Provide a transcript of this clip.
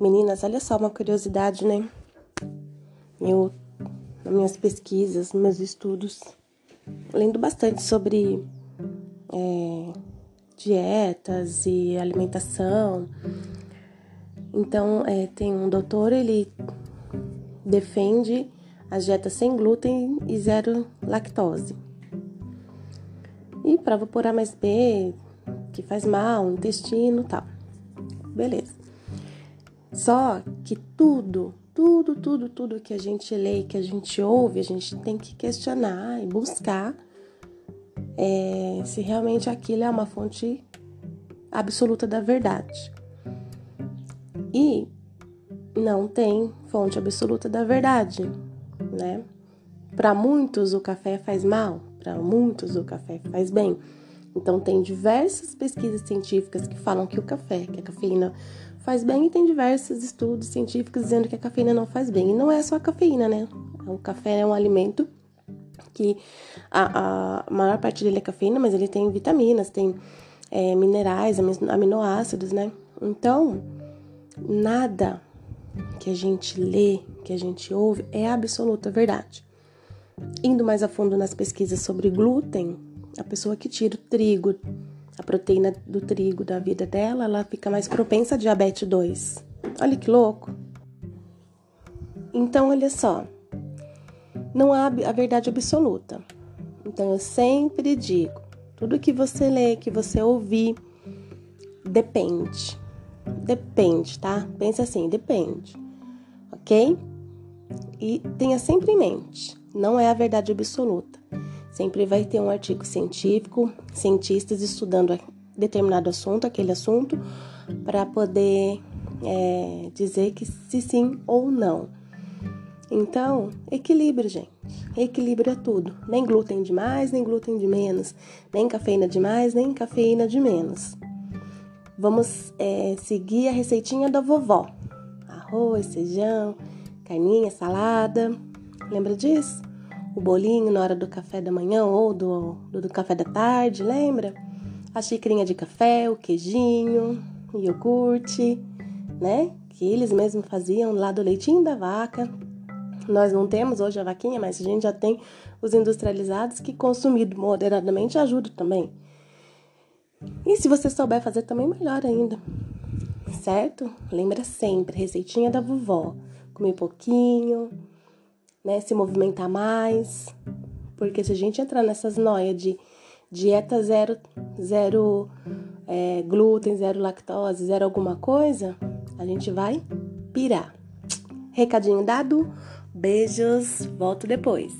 Meninas, olha só uma curiosidade, né? Eu, nas minhas pesquisas, nos meus estudos, lendo bastante sobre é, dietas e alimentação. Então, é, tem um doutor, ele defende as dietas sem glúten e zero lactose. E prova por A mais B, que faz mal, intestino tal. Beleza. Só que tudo, tudo, tudo, tudo que a gente lê, que a gente ouve, a gente tem que questionar e buscar é, se realmente aquilo é uma fonte absoluta da verdade. E não tem fonte absoluta da verdade, né? Para muitos o café faz mal, para muitos o café faz bem. Então tem diversas pesquisas científicas que falam que o café, que a cafeína faz bem e tem diversos estudos científicos dizendo que a cafeína não faz bem. E não é só a cafeína, né? O café é um alimento que a, a maior parte dele é cafeína, mas ele tem vitaminas, tem é, minerais, aminoácidos, né? Então, nada que a gente lê, que a gente ouve, é absoluta verdade. Indo mais a fundo nas pesquisas sobre glúten, a pessoa que tira o trigo a proteína do trigo da vida dela, ela fica mais propensa a diabetes 2. Olha que louco. Então, olha só. Não há a verdade absoluta. Então, eu sempre digo, tudo que você lê, que você ouvir, depende. Depende, tá? Pensa assim, depende. OK? E tenha sempre em mente, não é a verdade absoluta. Sempre vai ter um artigo científico, cientistas estudando determinado assunto, aquele assunto, para poder é, dizer que se sim ou não. Então, equilíbrio, gente. Equilíbrio é tudo. Nem glúten de mais, nem glúten de menos. Nem cafeína de mais, nem cafeína de menos. Vamos é, seguir a receitinha da vovó: arroz, feijão, carninha, salada. Lembra disso? O bolinho na hora do café da manhã ou do, do, do café da tarde, lembra? A xicrinha de café, o queijinho, o iogurte, né? Que eles mesmos faziam lá do leitinho da vaca. Nós não temos hoje a vaquinha, mas a gente já tem os industrializados que consumido moderadamente ajuda também. E se você souber fazer também melhor ainda. Certo? Lembra sempre, receitinha da vovó. Comer pouquinho, né, se movimentar mais. Porque se a gente entrar nessas noias de dieta zero, zero é, glúten, zero lactose, zero alguma coisa, a gente vai pirar. Recadinho dado, beijos, volto depois.